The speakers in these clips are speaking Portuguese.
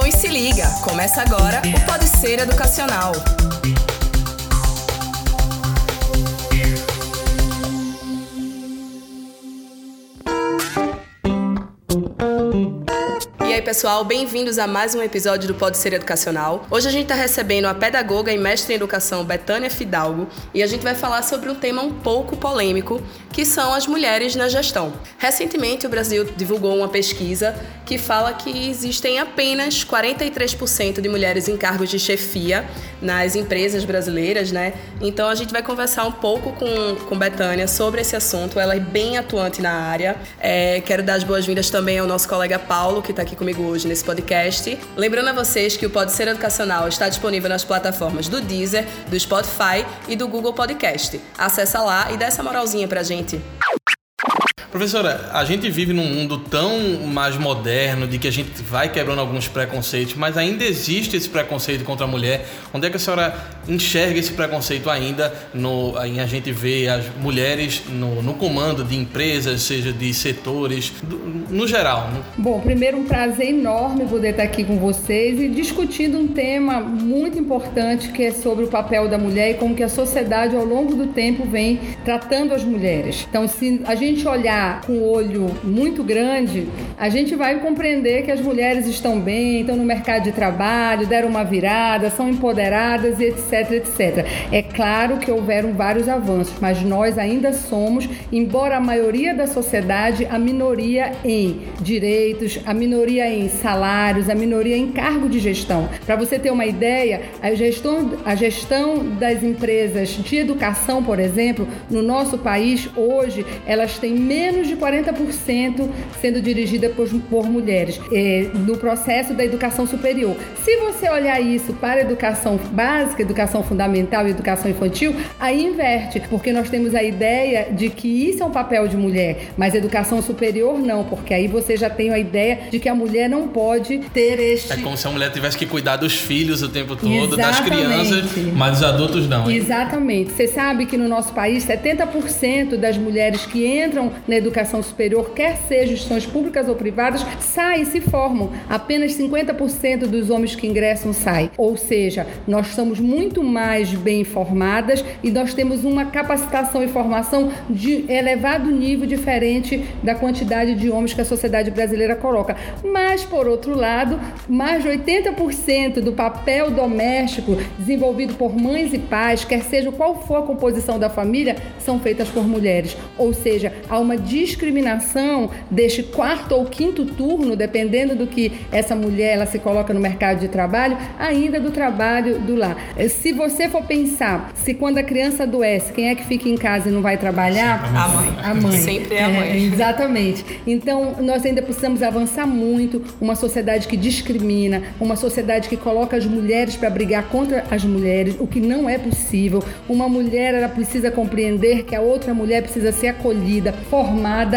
e se liga! Começa agora o Pode Ser Educacional. pessoal, bem-vindos a mais um episódio do Pode Ser Educacional. Hoje a gente está recebendo a pedagoga e mestre em educação Betânia Fidalgo e a gente vai falar sobre um tema um pouco polêmico, que são as mulheres na gestão. Recentemente o Brasil divulgou uma pesquisa que fala que existem apenas 43% de mulheres em cargos de chefia nas empresas brasileiras, né? Então a gente vai conversar um pouco com, com Betânia sobre esse assunto. Ela é bem atuante na área. É, quero dar as boas-vindas também ao nosso colega Paulo, que está aqui comigo hoje nesse podcast. Lembrando a vocês que o Pode Ser Educacional está disponível nas plataformas do Deezer, do Spotify e do Google Podcast. Acesse lá e dá essa moralzinha pra gente. интернете. Professora, a gente vive num mundo tão mais moderno, de que a gente vai quebrando alguns preconceitos, mas ainda existe esse preconceito contra a mulher. Onde é que a senhora enxerga esse preconceito ainda no, em a gente vê as mulheres no, no comando de empresas, seja de setores, do, no geral? Né? Bom, primeiro um prazer enorme poder estar aqui com vocês e discutindo um tema muito importante que é sobre o papel da mulher e como que a sociedade ao longo do tempo vem tratando as mulheres. Então, se a gente olhar olhar com o olho muito grande, a gente vai compreender que as mulheres estão bem, estão no mercado de trabalho, deram uma virada, são empoderadas e etc, etc. É claro que houveram vários avanços, mas nós ainda somos, embora a maioria da sociedade, a minoria em direitos, a minoria em salários, a minoria em cargo de gestão. Para você ter uma ideia, a gestão, a gestão das empresas de educação, por exemplo, no nosso país hoje, elas têm menos menos de 40% sendo dirigida por, por mulheres é, no processo da educação superior. Se você olhar isso para a educação básica, educação fundamental e educação infantil, aí inverte, porque nós temos a ideia de que isso é um papel de mulher, mas educação superior não, porque aí você já tem a ideia de que a mulher não pode ter este. É como se a mulher tivesse que cuidar dos filhos o tempo todo, Exatamente. das crianças, mas os adultos não. Hein? Exatamente. Você sabe que no nosso país 70% das mulheres que entram na educação superior, quer sejam instituições públicas ou privadas, saem e se formam. Apenas 50% dos homens que ingressam saem. Ou seja, nós somos muito mais bem informadas e nós temos uma capacitação e formação de elevado nível diferente da quantidade de homens que a sociedade brasileira coloca. Mas, por outro lado, mais de 80% do papel doméstico desenvolvido por mães e pais, quer seja qual for a composição da família, são feitas por mulheres. Ou seja, há uma discriminação deste quarto ou quinto turno, dependendo do que essa mulher ela se coloca no mercado de trabalho, ainda do trabalho do lar. Eh, se você for pensar, se quando a criança adoece, quem é que fica em casa e não vai trabalhar? A mãe. A mãe. Sempre é a mãe. É, exatamente. Então, nós ainda precisamos avançar muito. Uma sociedade que discrimina, uma sociedade que coloca as mulheres para brigar contra as mulheres, o que não é possível. Uma mulher, ela precisa compreender que a outra mulher precisa ser acolhida, formada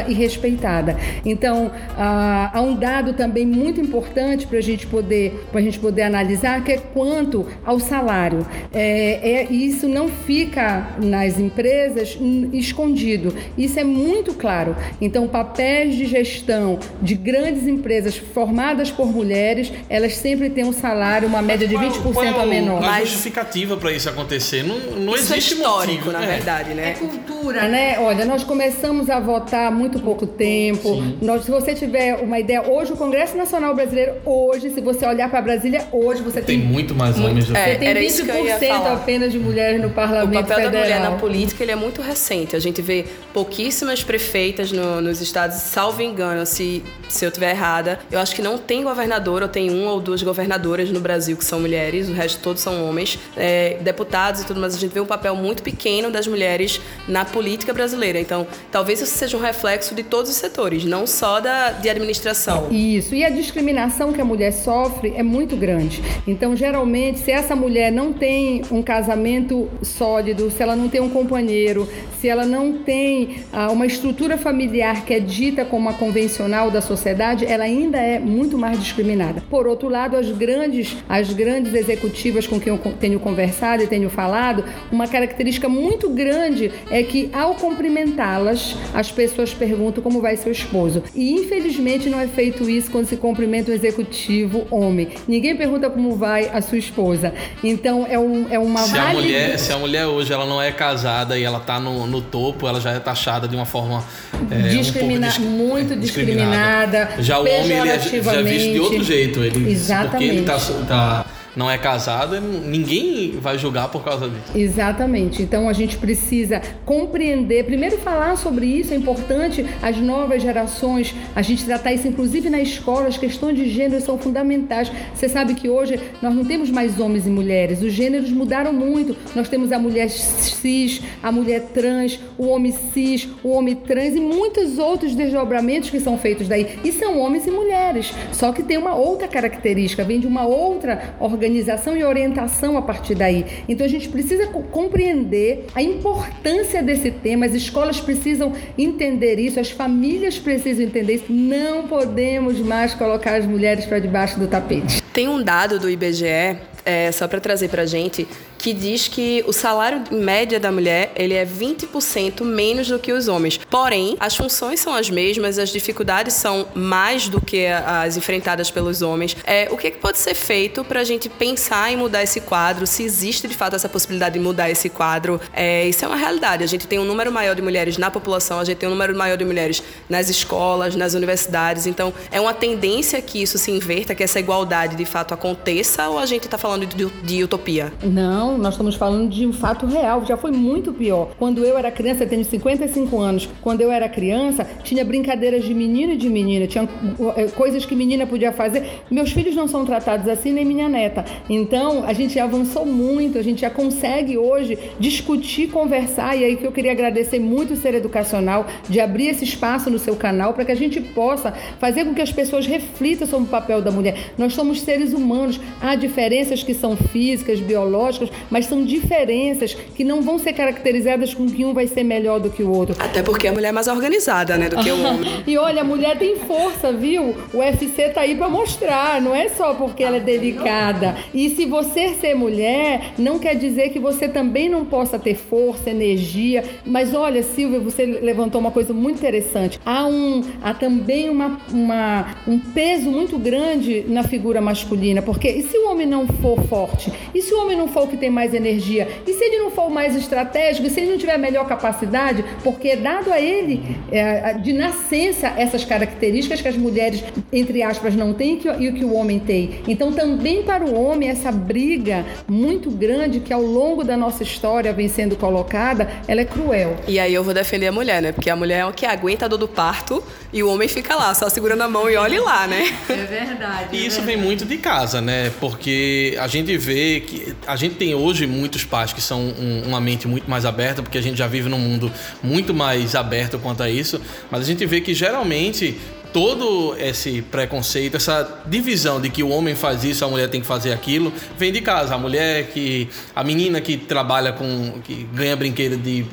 e respeitada. Então, ah, há um dado também muito importante para a gente poder, a gente poder analisar, que é quanto ao salário. É, é, isso não fica nas empresas escondido. Isso é muito claro. Então, papéis de gestão de grandes empresas formadas por mulheres, elas sempre têm um salário, uma média de 20% qual, qual, a menor. Uma justificativa para isso acontecer. Não, não isso é existe é histórico, motivo, na é. verdade, né? É cultura, né? Olha, nós começamos a votar há muito pouco tempo. Nós, se você tiver uma ideia, hoje o Congresso Nacional Brasileiro, hoje, se você olhar para Brasília, hoje você tem, tem muito mais homens. É, você tem 20% apenas de mulheres no Parlamento O papel Federal. da mulher na política ele é muito recente. A gente vê pouquíssimas prefeitas no, nos estados, salvo engano, se, se eu estiver errada. Eu acho que não tem governadora, ou tem uma ou duas governadoras no Brasil que são mulheres, o resto todos são homens. É, deputados e tudo, mas a gente vê um papel muito pequeno das mulheres na política brasileira. Então, talvez isso seja um reflexo de todos os setores, não só da, de administração. Isso. E a discriminação que a mulher sofre é muito grande. Então, geralmente, se essa mulher não tem um casamento sólido, se ela não tem um companheiro, se ela não tem ah, uma estrutura familiar que é dita como a convencional da sociedade, ela ainda é muito mais discriminada. Por outro lado, as grandes, as grandes executivas com quem eu tenho conversado e tenho falado, uma característica muito grande é que que ao cumprimentá-las, as pessoas perguntam como vai seu esposo. E infelizmente não é feito isso quando se cumprimenta o executivo homem. Ninguém pergunta como vai a sua esposa. Então é, um, é uma se a mulher Se a mulher hoje ela não é casada e ela está no, no topo, ela já é taxada de uma forma é, Discrimina um muito discriminada. discriminada. Já o homem ele é, já é visto de outro jeito. Ele, Exatamente. Porque ele está tá não é casado, ninguém vai julgar por causa disso. Exatamente. Então a gente precisa compreender, primeiro falar sobre isso, é importante as novas gerações, a gente tratar isso inclusive na escola, as questões de gênero são fundamentais. Você sabe que hoje nós não temos mais homens e mulheres, os gêneros mudaram muito. Nós temos a mulher cis, a mulher trans, o homem cis, o homem trans e muitos outros desdobramentos que são feitos daí. E são homens e mulheres, só que tem uma outra característica, vem de uma outra organização organização e orientação a partir daí. Então a gente precisa compreender a importância desse tema, as escolas precisam entender isso, as famílias precisam entender isso. Não podemos mais colocar as mulheres para debaixo do tapete. Tem um dado do IBGE, é, só para trazer para a gente, que diz que o salário média da mulher ele é 20% menos do que os homens. Porém, as funções são as mesmas, as dificuldades são mais do que as enfrentadas pelos homens. É, o que, é que pode ser feito para a gente pensar em mudar esse quadro? Se existe de fato essa possibilidade de mudar esse quadro? É, isso é uma realidade. A gente tem um número maior de mulheres na população, a gente tem um número maior de mulheres nas escolas, nas universidades. Então, é uma tendência que isso se inverta, que essa igualdade de fato aconteça, ou a gente está falando de, de utopia? Não, nós estamos falando de um fato real, já foi muito pior. Quando eu era criança, eu tenho 55 anos, quando eu era criança, tinha brincadeiras de menino e de menina, tinha eh, coisas que menina podia fazer. Meus filhos não são tratados assim, nem minha neta. Então, a gente avançou muito, a gente já consegue hoje discutir, conversar, e aí que eu queria agradecer muito o Ser Educacional de abrir esse espaço no seu canal para que a gente possa fazer com que as pessoas reflitam sobre o papel da mulher. Nós somos seres humanos, há diferenças que são físicas, biológicas, mas são diferenças que não vão ser caracterizadas com que um vai ser melhor do que o outro. Até porque a mulher é mais organizada, né, do que o homem. e olha, a mulher tem força, viu? O UFC tá aí para mostrar, não é só porque ela é delicada. E se você ser mulher, não quer dizer que você também não possa ter força, energia. Mas olha, Silvia, você levantou uma coisa muito interessante. Há, um, há também uma, uma, um peso muito grande na figura masculina, porque e se o homem não for forte? E se o homem não for o que tem mais energia. E se ele não for mais estratégico, se ele não tiver melhor capacidade, porque é dado a ele é, de nascença essas características que as mulheres, entre aspas, não têm e o que o homem tem. Então, também para o homem, essa briga muito grande que ao longo da nossa história vem sendo colocada, ela é cruel. E aí eu vou defender a mulher, né? Porque a mulher é o que aguenta a dor do parto e o homem fica lá, só segurando a mão e olhe lá, né? É verdade. E é isso verdade. vem muito de casa, né? Porque a gente vê que a gente tem hoje muitos pais que são um, uma mente muito mais aberta, porque a gente já vive num mundo muito mais aberto quanto a isso, mas a gente vê que geralmente todo esse preconceito, essa divisão de que o homem faz isso, a mulher tem que fazer aquilo, vem de casa. A mulher que. A menina que trabalha com. que ganha brinquedo de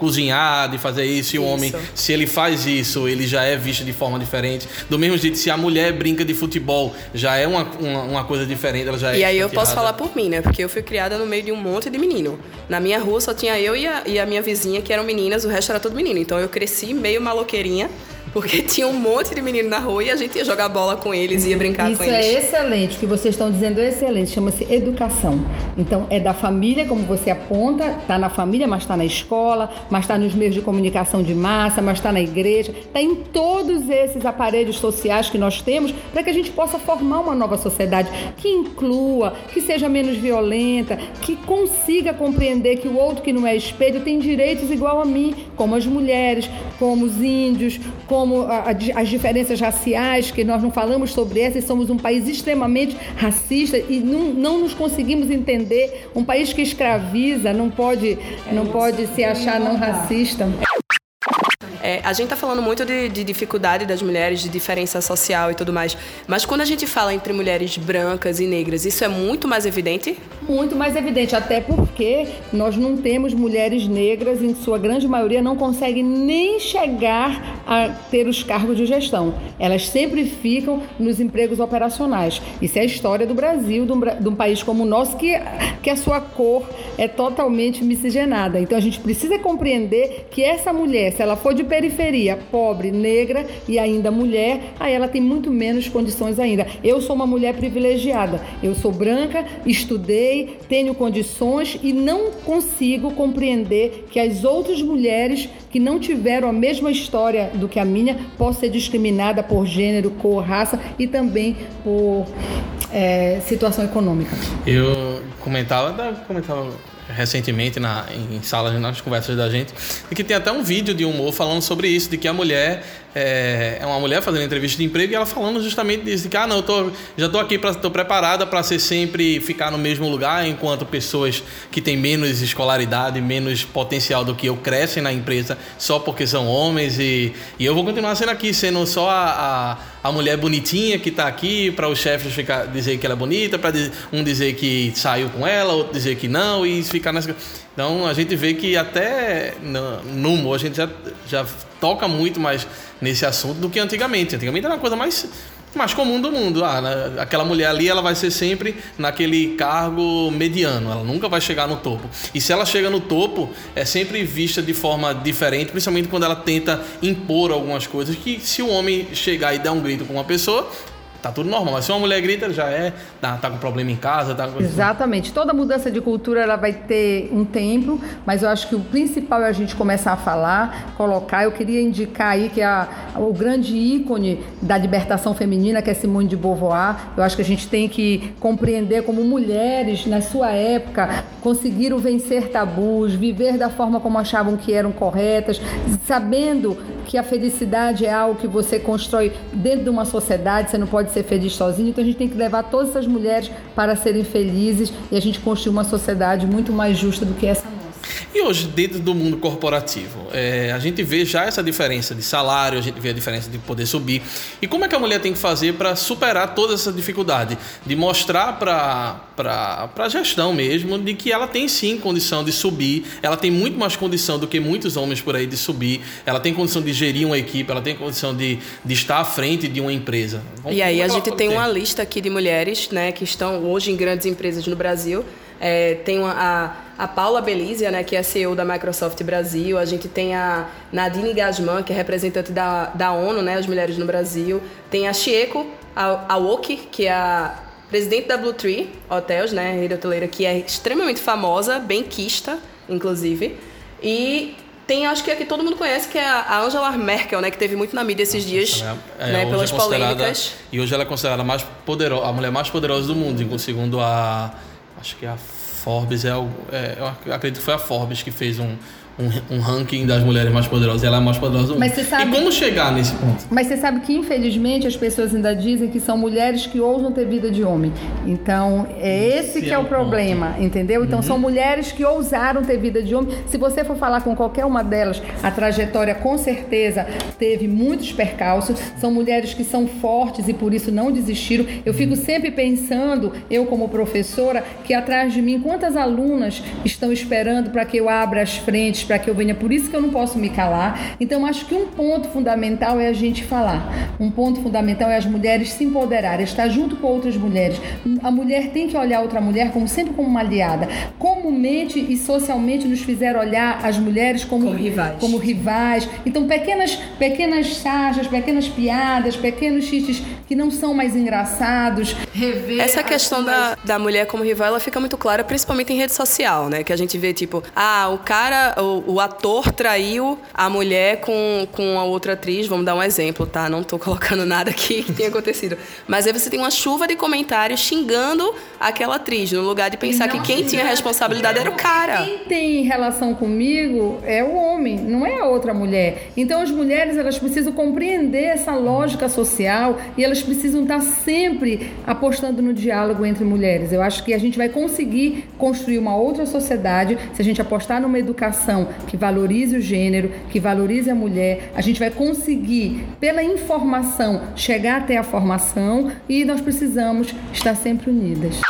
cozinhar, de fazer isso, e o homem, se ele faz isso, ele já é visto de forma diferente. Do mesmo jeito, se a mulher brinca de futebol, já é uma, uma, uma coisa diferente, ela já é E aí eu posso falar por mim, né? Porque eu fui criada no meio de um monte de menino. Na minha rua só tinha eu e a, e a minha vizinha, que eram meninas, o resto era todo menino. Então eu cresci meio maloqueirinha porque tinha um monte de menino na rua e a gente ia jogar bola com eles, ia brincar Isso com eles. Isso é excelente, o que vocês estão dizendo é excelente, chama-se educação. Então, é da família, como você aponta, está na família, mas está na escola, mas está nos meios de comunicação de massa, mas está na igreja, está em todos esses aparelhos sociais que nós temos para que a gente possa formar uma nova sociedade que inclua, que seja menos violenta, que consiga compreender que o outro que não é espelho tem direitos igual a mim, como as mulheres, como os índios, como como a, as diferenças raciais, que nós não falamos sobre essas, somos um país extremamente racista e não, não nos conseguimos entender. Um país que escraviza não pode, não pode se achar não racista. É, a gente está falando muito de, de, dificuldade das mulheres, de diferença social e tudo mais. Mas quando a gente fala entre mulheres brancas e negras, isso é muito mais evidente? Muito mais evidente, até porque nós não temos mulheres negras, em sua grande maioria, não conseguem nem chegar a ter os cargos de gestão. Elas sempre ficam nos empregos operacionais. Isso é a história do Brasil, de um, de um país como o nosso, que, que a sua cor é totalmente miscigenada. Então a gente precisa compreender que essa mulher, se ela for de periferia, pobre, negra e ainda mulher, aí ela tem muito menos condições ainda. Eu sou uma mulher privilegiada. Eu sou branca, estudei, tenho condições e não consigo compreender que as outras mulheres que não tiveram a mesma história do que a minha possam ser discriminadas por gênero, cor, raça e também por é, situação econômica. Eu comentava, comentava recentemente na, em salas, nas conversas da gente, e que tem até um vídeo de humor falando sobre isso, de que a mulher é, é uma mulher fazendo entrevista de emprego e ela falando justamente disso, que ah, não, eu tô, já estou aqui, estou preparada para ser sempre ficar no mesmo lugar, enquanto pessoas que têm menos escolaridade, menos potencial do que eu crescem na empresa só porque são homens e, e eu vou continuar sendo aqui, sendo só a, a, a mulher bonitinha que está aqui para os chefes ficar, dizer que ela é bonita, para um dizer que saiu com ela, outro dizer que não e ficar nessa... Então a gente vê que até no, no humor a gente já, já toca muito mais nesse assunto do que antigamente. Antigamente era uma coisa mais, mais comum do mundo. Ah, né, aquela mulher ali ela vai ser sempre naquele cargo mediano, ela nunca vai chegar no topo. E se ela chega no topo, é sempre vista de forma diferente, principalmente quando ela tenta impor algumas coisas que se o homem chegar e der um grito com uma pessoa, tá tudo normal. Mas se uma mulher grita, já é, tá, tá com problema em casa, tá com... Exatamente. Toda mudança de cultura ela vai ter um tempo, mas eu acho que o principal é a gente começar a falar, colocar. Eu queria indicar aí que a, o grande ícone da libertação feminina, que é Simone de Beauvoir, eu acho que a gente tem que compreender como mulheres, na sua época, conseguiram vencer tabus, viver da forma como achavam que eram corretas, sabendo que a felicidade é algo que você constrói dentro de uma sociedade, você não pode ser feliz sozinho, então a gente tem que levar todas essas mulheres para serem felizes e a gente construir uma sociedade muito mais justa do que essa e hoje, dentro do mundo corporativo, é, a gente vê já essa diferença de salário, a gente vê a diferença de poder subir. E como é que a mulher tem que fazer para superar toda essa dificuldade? De mostrar para a gestão mesmo de que ela tem sim condição de subir, ela tem muito mais condição do que muitos homens por aí de subir, ela tem condição de gerir uma equipe, ela tem condição de, de estar à frente de uma empresa. Vamos, e aí a gente tem uma lista aqui de mulheres né, que estão hoje em grandes empresas no Brasil. É, tem uma, a a Paula Belizia, né, que é CEO da Microsoft Brasil, a gente tem a Nadine Gasman, que é representante da, da ONU, né, as mulheres no Brasil, tem a Chieko Aoki, que é a presidente da Blue Tree Hotels, né, rede hoteleira, que é extremamente famosa, bem quista, inclusive, e tem, acho que aqui todo mundo conhece, que é a Angela Merkel, né? Que teve muito na mídia esses dias, é, né? Pelas é polêmicas. E hoje ela é considerada a, mais poderosa, a mulher mais poderosa do mundo, segundo a... Acho que é a Forbes é, é, eu acredito que foi a Forbes que fez um, um, um, ranking das mulheres mais poderosas. Ela é a mais poderosa do mundo. Sabe, e como chegar nesse ponto? Mas você sabe que, infelizmente, as pessoas ainda dizem que são mulheres que ousam ter vida de homem. Então, é esse, esse que é, é o problema, ponto. entendeu? Então, uhum. são mulheres que ousaram ter vida de homem. Se você for falar com qualquer uma delas, a trajetória com certeza teve muitos percalços. São mulheres que são fortes e por isso não desistiram. Eu fico sempre pensando, eu como professora, que atrás de mim, quantas alunas estão esperando para que eu abra as frentes para que eu venha, por isso que eu não posso me calar. Então, acho que um ponto fundamental é a gente falar. Um ponto fundamental é as mulheres se empoderarem, estar junto com outras mulheres. A mulher tem que olhar outra mulher como sempre como uma aliada. Comumente e socialmente nos fizeram olhar as mulheres como, como rivais. Como rivais. Então, pequenas, pequenas charges, pequenas piadas, pequenos chistes que não são mais engraçados. Rever Essa questão da, da mulher como rival, ela fica muito clara, principalmente em rede social, né? Que a gente vê, tipo, ah, o cara, o, o, ator traiu a mulher com, com a outra atriz, vamos dar um exemplo, tá? Não tô colocando nada aqui que tenha acontecido. Mas aí você tem uma chuva de comentários xingando aquela atriz, no lugar de pensar que quem tinha responsabilidade era o cara. Quem tem relação comigo é o homem, não é a outra mulher. Então as mulheres, elas precisam compreender essa lógica social e elas precisam estar sempre apostando no diálogo entre mulheres. Eu acho que a gente vai conseguir construir uma outra sociedade se a gente apostar numa educação educação que valorize o gênero, que valorize a mulher, a gente vai conseguir, pela informação, chegar até a formação e nós precisamos estar sempre unidas.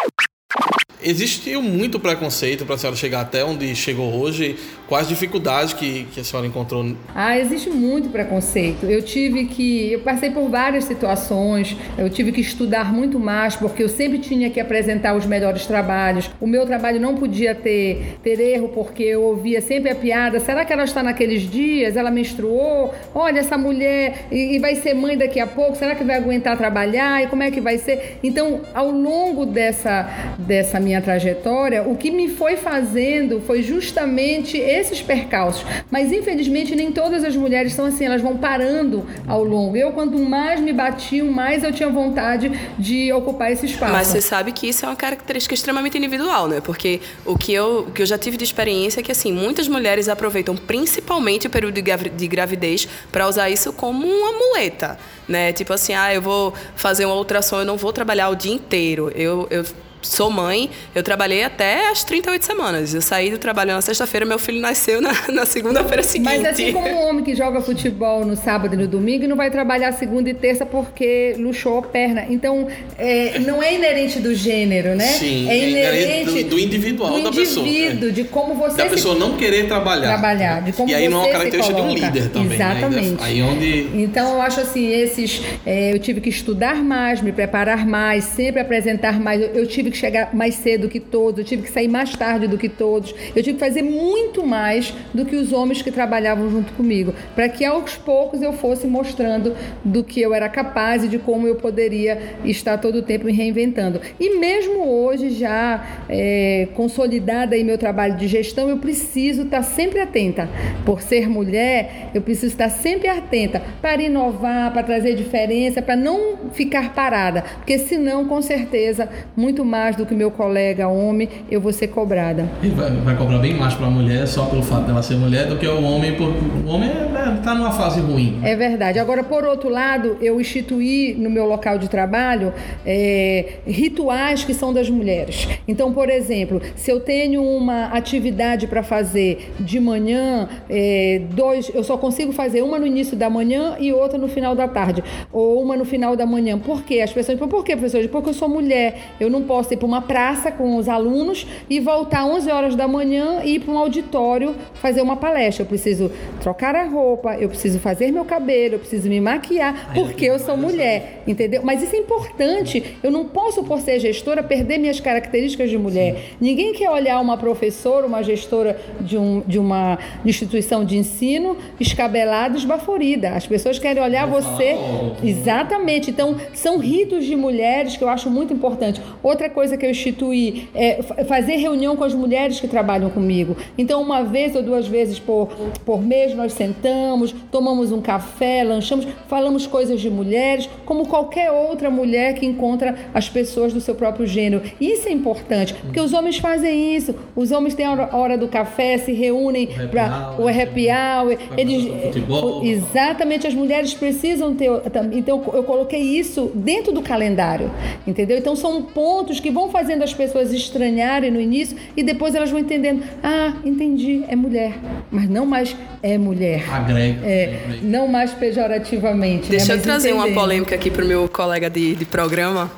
Existiu muito preconceito para a senhora chegar até onde chegou hoje. Quais dificuldades que, que a senhora encontrou? Ah, existe muito preconceito. Eu tive que. Eu passei por várias situações, eu tive que estudar muito mais, porque eu sempre tinha que apresentar os melhores trabalhos. O meu trabalho não podia ter, ter erro, porque eu ouvia sempre a piada: será que ela está naqueles dias? Ela menstruou? Olha, essa mulher. E, e vai ser mãe daqui a pouco? Será que vai aguentar trabalhar? E como é que vai ser? Então, ao longo dessa, dessa minha minha trajetória, o que me foi fazendo foi justamente esses percalços. Mas infelizmente nem todas as mulheres são assim, elas vão parando ao longo. Eu, quanto mais me batiam, mais eu tinha vontade de ocupar esse espaço. Mas você sabe que isso é uma característica extremamente individual, né? Porque o que eu, o que eu já tive de experiência é que assim, muitas mulheres aproveitam principalmente o período de gravidez para usar isso como uma muleta, né? Tipo assim, ah, eu vou fazer uma ultrassom, eu não vou trabalhar o dia inteiro. Eu, eu sou mãe, eu trabalhei até as 38 semanas. Eu saí do trabalho na sexta-feira, meu filho nasceu na, na segunda-feira seguinte. Mas assim como um homem que joga futebol no sábado e no domingo e não vai trabalhar segunda e terça porque luxou a perna. Então, é, não é inerente do gênero, né? Sim, é, é inerente do, do individual do da pessoa. indivíduo, de como você Da pessoa não querer trabalhar. Trabalhar, de como E aí não é uma característica de um líder também. Exatamente. Né? Aí onde... Então, eu acho assim, esses... É, eu tive que estudar mais, me preparar mais, sempre apresentar mais. eu, eu tive tive que chegar mais cedo que todos, eu tive que sair mais tarde do que todos, eu tive que fazer muito mais do que os homens que trabalhavam junto comigo, para que aos poucos eu fosse mostrando do que eu era capaz e de como eu poderia estar todo o tempo me reinventando. E mesmo hoje, já é, consolidada em meu trabalho de gestão, eu preciso estar sempre atenta. Por ser mulher, eu preciso estar sempre atenta para inovar, para trazer diferença, para não ficar parada, porque senão, com certeza, muito mais mais do que meu colega homem, eu vou ser cobrada. E vai, vai cobrar bem mais para a mulher só pelo fato dela ser mulher do que o homem, porque o homem está numa fase ruim. É verdade. Agora, por outro lado, eu instituí no meu local de trabalho é, rituais que são das mulheres. Então, por exemplo, se eu tenho uma atividade para fazer de manhã, é, dois, eu só consigo fazer uma no início da manhã e outra no final da tarde, ou uma no final da manhã. Por quê? As pessoas por quê, professor? Porque eu sou mulher, eu não posso ir para uma praça com os alunos e voltar 11 horas da manhã e ir para um auditório fazer uma palestra. Eu preciso trocar a roupa, eu preciso fazer meu cabelo, eu preciso me maquiar, porque eu sou mulher, entendeu? Mas isso é importante. Eu não posso, por ser gestora, perder minhas características de mulher. Sim. Ninguém quer olhar uma professora, uma gestora de, um, de uma instituição de ensino escabelada, esbaforida. As pessoas querem olhar você. Exatamente. Então, são ritos de mulheres que eu acho muito importante. Outra coisa que eu instituí é fazer reunião com as mulheres que trabalham comigo. Então, uma vez ou duas vezes por, por mês, nós sentamos, tomamos um café, lanchamos, falamos coisas de mulheres, como qualquer outra mulher que encontra as pessoas do seu próprio gênero. Isso é importante, porque os homens fazem isso. Os homens têm a hora do café, se reúnem para o happy hour. Eles, futebol, exatamente, as mulheres precisam ter. Então, eu coloquei isso dentro do calendário, entendeu? Então, são pontos pontos que vão fazendo as pessoas estranharem no início e depois elas vão entendendo: ah, entendi, é mulher, mas não mais é mulher. Agrega. É, não mais pejorativamente. Né, Deixa né? eu trazer entendendo. uma polêmica aqui para o meu colega de, de programa.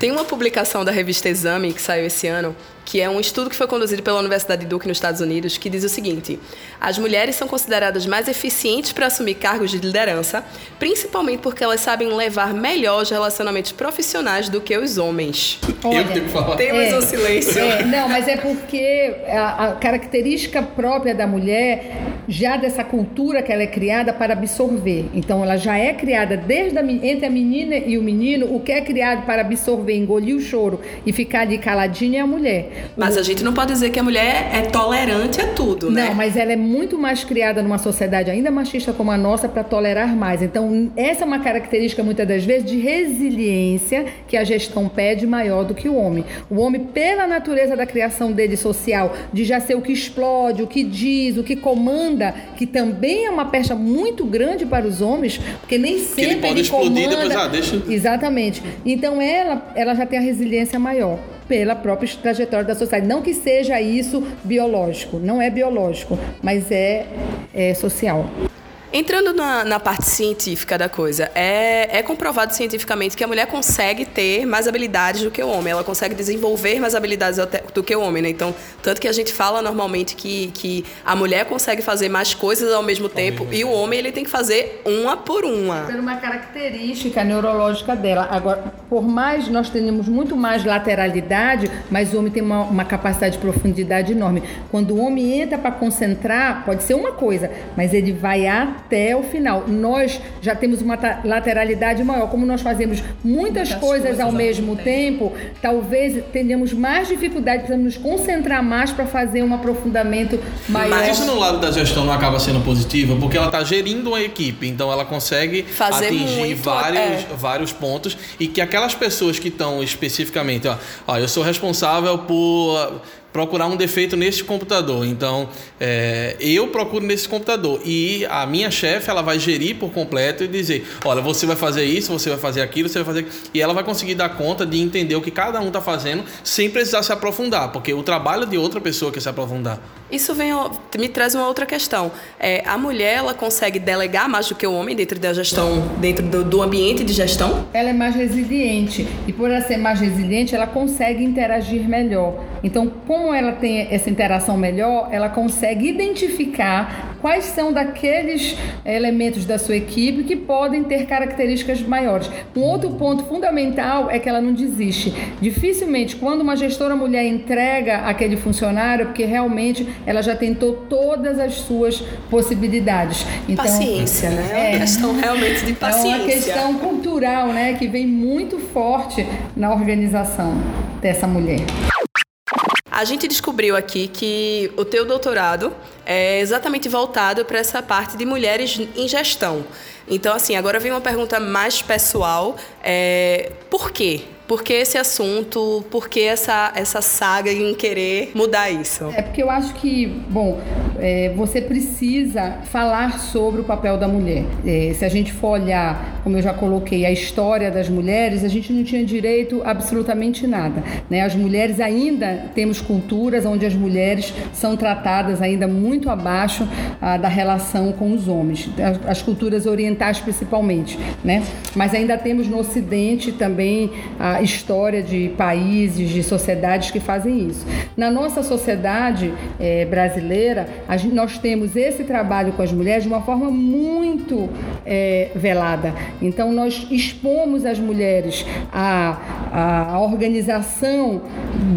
Tem uma publicação da revista Exame que saiu esse ano que é um estudo que foi conduzido pela Universidade de Duke nos Estados Unidos, que diz o seguinte: as mulheres são consideradas mais eficientes para assumir cargos de liderança, principalmente porque elas sabem levar melhor os relacionamentos profissionais do que os homens. Olha, Eu tenho que falar. Temos é, um silêncio. É, não, mas é porque a, a característica própria da mulher, já dessa cultura que ela é criada para absorver. Então, ela já é criada desde a, entre a menina e o menino, o que é criado para absorver, engolir o choro e ficar ali caladinha é a mulher. Mas a gente não pode dizer que a mulher é tolerante a tudo, né? Não, mas ela é muito mais criada numa sociedade ainda machista como a nossa para tolerar mais. Então, essa é uma característica muitas das vezes de resiliência que a gestão pede maior do que o homem. O homem, pela natureza da criação dele social, de já ser o que explode, o que diz, o que comanda que também é uma pecha muito grande para os homens, porque nem sempre que ele pode ele explodir comanda. depois, ah, deixa. Exatamente. Então ela, ela já tem a resiliência maior pela própria trajetória da sociedade. Não que seja isso biológico, não é biológico, mas é, é social. Entrando na, na, parte científica da coisa, é, é, comprovado cientificamente que a mulher consegue ter mais habilidades do que o homem, ela consegue desenvolver mais habilidades do que o homem, né? Então, tanto que a gente fala normalmente que, que a mulher consegue fazer mais coisas ao mesmo tempo e o homem ele tem que fazer uma por uma. Por uma característica neurológica dela. Agora, por mais nós tenhamos muito mais lateralidade, mas o homem tem uma, uma capacidade de profundidade enorme. Quando o homem entra para concentrar, pode ser uma coisa, mas ele vai a até o final. Nós já temos uma lateralidade maior. Como nós fazemos muitas, muitas coisas, coisas, ao mesmo tempo, tempo, talvez tenhamos mais dificuldade, para nos concentrar mais para fazer um aprofundamento maior. Mas isso no lado da gestão não acaba sendo positivo, porque ela está gerindo uma equipe, então ela consegue fazer atingir muito, vários, é. vários pontos e que aquelas pessoas que estão especificamente, ó, ó, eu sou responsável por procurar um defeito nesse computador. Então, é, eu procuro nesse computador e a minha chefe ela vai gerir por completo e dizer, olha, você vai fazer isso, você vai fazer aquilo, você vai fazer e ela vai conseguir dar conta de entender o que cada um está fazendo sem precisar se aprofundar, porque o trabalho de outra pessoa que se aprofundar. Isso vem, me traz uma outra questão. É, a mulher ela consegue delegar mais do que o homem dentro da gestão, dentro do, do ambiente de gestão? Ela é mais resiliente e por ela ser mais resiliente, ela consegue interagir melhor. Então, como ela tem essa interação melhor, ela consegue identificar quais são daqueles elementos da sua equipe que podem ter características maiores. Um outro ponto fundamental é que ela não desiste. Dificilmente, quando uma gestora mulher entrega aquele funcionário, porque realmente ela já tentou todas as suas possibilidades. Então, paciência, né? É uma questão realmente de paciência. É uma questão cultural, né, que vem muito forte na organização dessa mulher. A gente descobriu aqui que o teu doutorado é exatamente voltado para essa parte de mulheres em gestão. Então, assim, agora vem uma pergunta mais pessoal. É, por quê? Por que esse assunto? Por que essa, essa saga em querer mudar isso? É porque eu acho que, bom, é, você precisa falar sobre o papel da mulher. É, se a gente for olhar, como eu já coloquei, a história das mulheres, a gente não tinha direito a absolutamente nada. Né? As mulheres ainda temos culturas onde as mulheres são tratadas ainda muito abaixo ah, da relação com os homens, as, as, culturas orientais principalmente. Né? Mas ainda temos no Ocidente também história de países, de sociedades que fazem isso. Na nossa sociedade é, brasileira, gente, nós temos esse trabalho com as mulheres de uma forma muito é, velada. Então, nós expomos as mulheres à, à organização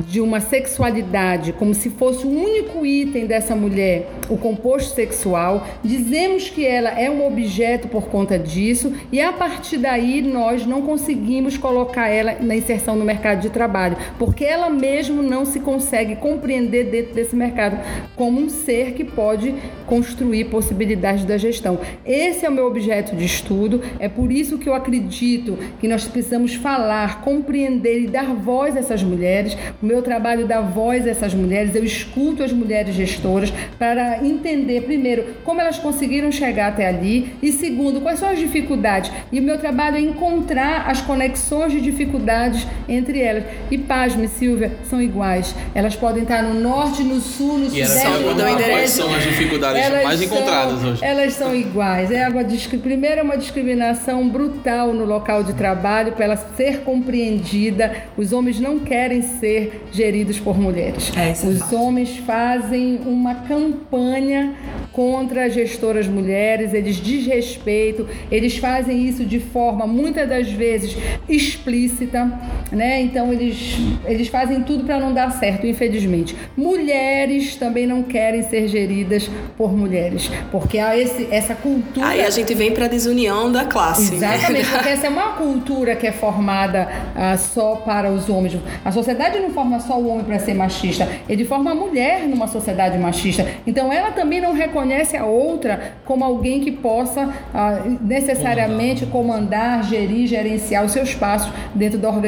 de uma sexualidade como se fosse o único item dessa mulher, o composto sexual. Dizemos que ela é um objeto por conta disso e a partir daí nós não conseguimos colocar ela na inserção no mercado de trabalho, porque ela mesmo não se consegue compreender dentro desse mercado como um ser que pode construir possibilidades da gestão. Esse é o meu objeto de estudo, é por isso que eu acredito que nós precisamos falar, compreender e dar voz a essas mulheres. O meu trabalho dá voz a essas mulheres, eu escuto as mulheres gestoras para entender, primeiro, como elas conseguiram chegar até ali e, segundo, quais são as dificuldades. E o meu trabalho é encontrar as conexões de dificuldades entre elas. E pasme, Silvia, são iguais. Elas podem estar no norte, no sul, no e sudeste. E quais são as dificuldades elas mais encontradas são, hoje? Elas são iguais. É uma, primeiro é uma discriminação brutal no local de trabalho para ela ser compreendida. Os homens não querem ser geridos por mulheres. É, é Os homens fazem uma campanha contra as gestoras mulheres, eles desrespeitam, eles fazem isso de forma muitas das vezes explícita, né? Então eles, eles fazem tudo para não dar certo, infelizmente. Mulheres também não querem ser geridas por mulheres, porque há esse, essa cultura. Aí a gente vem para a desunião da classe. Exatamente, porque essa é uma cultura que é formada ah, só para os homens. A sociedade não forma só o homem para ser machista, ele forma a mulher numa sociedade machista. Então ela também não reconhece a outra como alguém que possa ah, necessariamente comandar, gerir, gerenciar o seu espaço dentro da organização.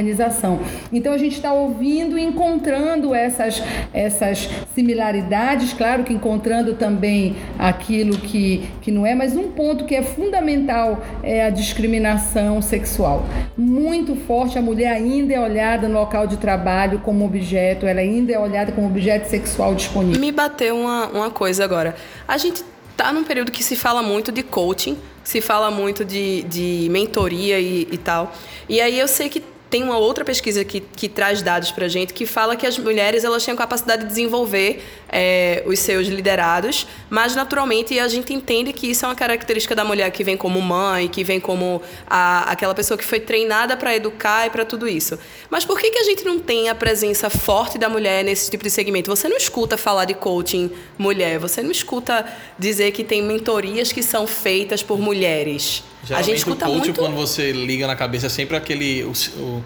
Então a gente está ouvindo e encontrando essas, essas similaridades, claro que encontrando também aquilo que, que não é, mas um ponto que é fundamental é a discriminação sexual. Muito forte, a mulher ainda é olhada no local de trabalho como objeto, ela ainda é olhada como objeto sexual disponível. Me bateu uma, uma coisa agora. A gente tá num período que se fala muito de coaching, se fala muito de, de mentoria e, e tal. E aí eu sei que tem uma outra pesquisa que, que traz dados para gente que fala que as mulheres elas têm a capacidade de desenvolver é, os seus liderados, mas naturalmente a gente entende que isso é uma característica da mulher que vem como mãe, que vem como a, aquela pessoa que foi treinada para educar e para tudo isso. Mas por que, que a gente não tem a presença forte da mulher nesse tipo de segmento? Você não escuta falar de coaching mulher, você não escuta dizer que tem mentorias que são feitas por mulheres. Geralmente a gente escuta o coach, muito... quando você liga na cabeça, é sempre aquele... O, o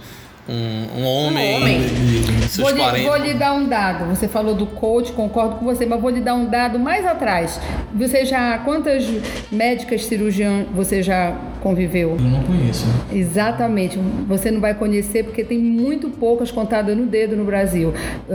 um, um homem, um homem. De, vou, lhe, vou lhe dar um dado. Você falou do coach, concordo com você, mas vou lhe dar um dado mais atrás. Você já quantas médicas cirurgiãs você já conviveu? Eu não conheço. Exatamente. Você não vai conhecer porque tem muito poucas contadas no dedo no Brasil. Uh,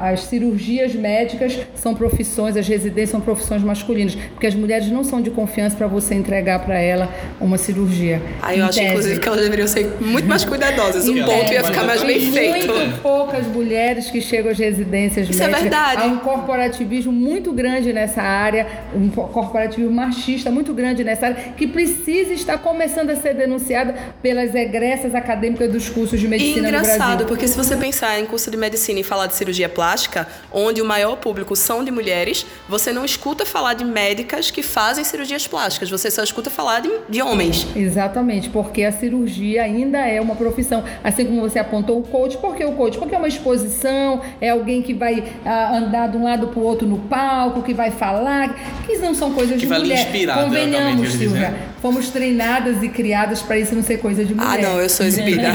as cirurgias médicas são profissões, as residências são profissões masculinas, porque as mulheres não são de confiança para você entregar para ela uma cirurgia. Aí eu acho, tese. inclusive, que elas deveriam ser muito mais cuidadosas. Um ponto ia ficar mais bem feito. Muito poucas mulheres que chegam às residências Isso médicas. é verdade. Há um corporativismo muito grande nessa área, um corporativismo machista muito grande nessa área, que precisa estar começando a ser denunciada pelas egressas acadêmicas dos cursos de medicina e engraçado, no Brasil. porque se você pensar em curso de medicina e falar de cirurgia plástica, onde o maior público são de mulheres, você não escuta falar de médicas que fazem cirurgias plásticas, você só escuta falar de, de homens. Exatamente, porque a cirurgia ainda é uma profissão. Assim como você apontou o coach, por que o coach? Porque é uma exposição, é alguém que vai ah, andar de um lado para o outro no palco, que vai falar, que não são coisas que de vai mulher. Inspirar, Convenhamos, Silvia. Fomos treinadas e criadas para isso não ser coisa de mulher. Ah, não, eu sou exibida.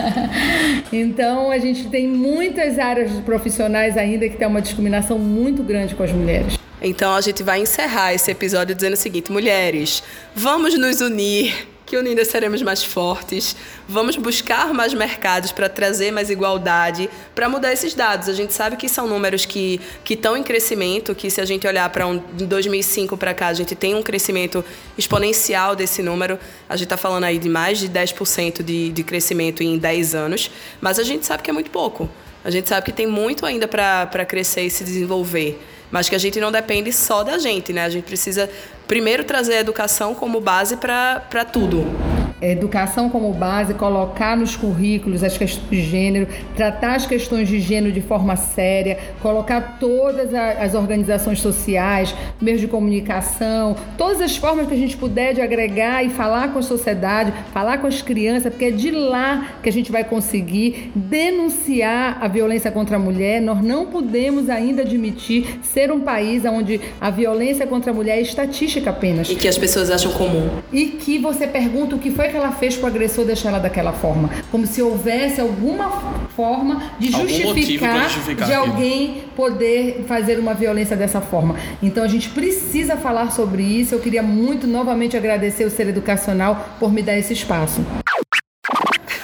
então, a gente tem muitas áreas profissionais ainda que tem uma discriminação muito grande com as mulheres. Então a gente vai encerrar esse episódio dizendo o seguinte: mulheres, vamos nos unir que unidas seremos mais fortes. Vamos buscar mais mercados para trazer mais igualdade, para mudar esses dados. A gente sabe que são números que que estão em crescimento, que se a gente olhar para um, 2005 para cá, a gente tem um crescimento exponencial desse número. A gente está falando aí de mais de 10% de, de crescimento em 10 anos, mas a gente sabe que é muito pouco. A gente sabe que tem muito ainda para crescer e se desenvolver mas que a gente não depende só da gente, né? A gente precisa primeiro trazer a educação como base para tudo educação como base, colocar nos currículos as questões de gênero, tratar as questões de gênero de forma séria, colocar todas as organizações sociais, meios de comunicação, todas as formas que a gente puder de agregar e falar com a sociedade, falar com as crianças, porque é de lá que a gente vai conseguir denunciar a violência contra a mulher. Nós não podemos ainda admitir ser um país onde a violência contra a mulher é estatística apenas. E que as pessoas acham comum. E que você pergunta o que foi que ela fez para o agressor deixar ela daquela forma. Como se houvesse alguma forma de justificar, justificar de alguém poder fazer uma violência dessa forma. Então a gente precisa falar sobre isso. Eu queria muito novamente agradecer o Ser Educacional por me dar esse espaço.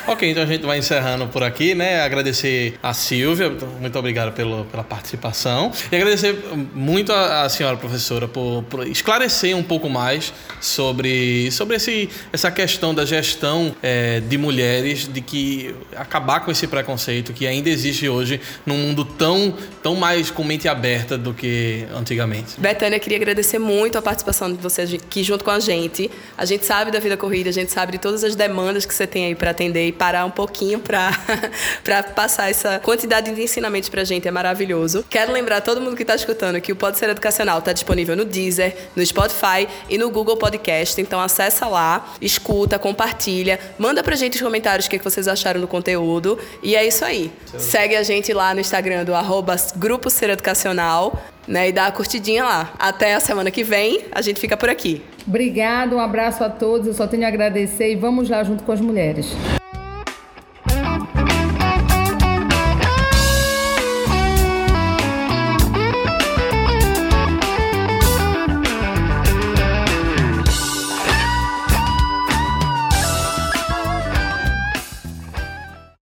Ok, então a gente vai encerrando por aqui, né? Agradecer a Silvia, muito obrigado pelo, pela participação. E agradecer muito a, a senhora professora por, por, esclarecer um pouco mais sobre, sobre esse, essa questão da gestão é, de mulheres, de que acabar com esse preconceito que ainda existe hoje num mundo tão, tão mais com mente aberta do que antigamente. Betânia, queria agradecer muito a participação de vocês aqui junto com a gente. A gente sabe da vida corrida, a gente sabe de todas as demandas que você tem aí para atender parar um pouquinho para passar essa quantidade de ensinamentos para a gente. É maravilhoso. Quero lembrar todo mundo que está escutando que o Pode Ser Educacional está disponível no Deezer, no Spotify e no Google Podcast. Então acessa lá, escuta, compartilha, manda pra gente os comentários o que, vocês acharam do conteúdo. E é isso aí. Segue a gente lá no Instagram do arroba Grupo Ser Educacional. Né, e dá a curtidinha lá. Até a semana que vem, a gente fica por aqui. Obrigado, um abraço a todos. Eu só tenho a agradecer e vamos lá junto com as mulheres.